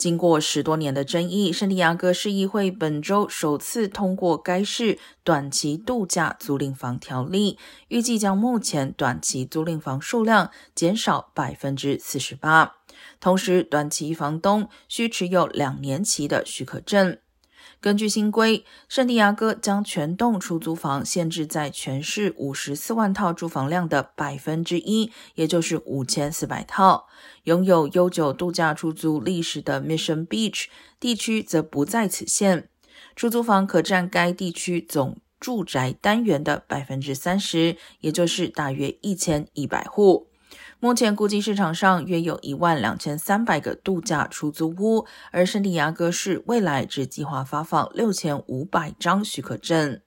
经过十多年的争议，圣地亚哥市议会本周首次通过该市短期度假租赁房条例，预计将目前短期租赁房数量减少百分之四十八。同时，短期房东需持有两年期的许可证。根据新规，圣地亚哥将全栋出租房限制在全市五十四万套住房量的百分之一，也就是五千四百套。拥有悠久度假出租历史的 Mission Beach 地区则不在此限，出租房可占该地区总住宅单元的百分之三十，也就是大约一千一百户。目前估计市场上约有一万两千三百个度假出租屋，而圣地亚哥市未来只计划发放六千五百张许可证。